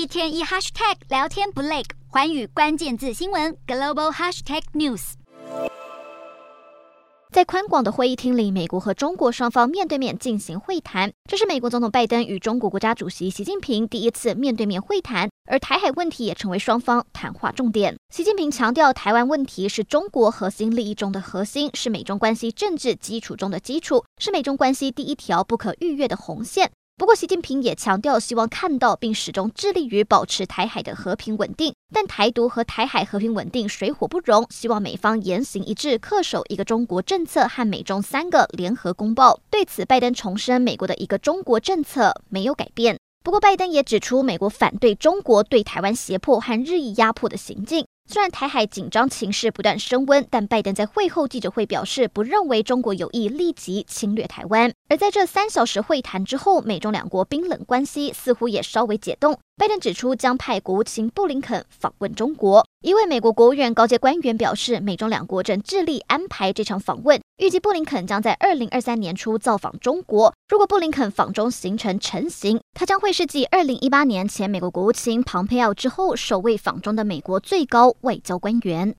一天一 hashtag 聊天不累，寰宇关键字新闻 global hashtag news。在宽广的会议厅里，美国和中国双方面对面进行会谈。这是美国总统拜登与中国国家主席习近平第一次面对面会谈，而台海问题也成为双方谈话重点。习近平强调，台湾问题是中国核心利益中的核心，是美中关系政治基础中的基础，是美中关系第一条不可逾越的红线。不过，习近平也强调，希望看到并始终致力于保持台海的和平稳定。但台独和台海和平稳定水火不容，希望美方言行一致，恪守一个中国政策和美中三个联合公报。对此，拜登重申，美国的一个中国政策没有改变。不过，拜登也指出，美国反对中国对台湾胁迫和日益压迫的行径。虽然台海紧张情势不断升温，但拜登在会后记者会表示，不认为中国有意立即侵略台湾。而在这三小时会谈之后，美中两国冰冷关系似乎也稍微解冻。拜登指出，将派国务卿布林肯访问中国。一位美国国务院高阶官员表示，美中两国正致力安排这场访问，预计布林肯将在二零二三年初造访中国。如果布林肯访中行程成型，他将会是继二零一八年前美国国务卿庞佩奥之后，首位访中的美国最高外交官员。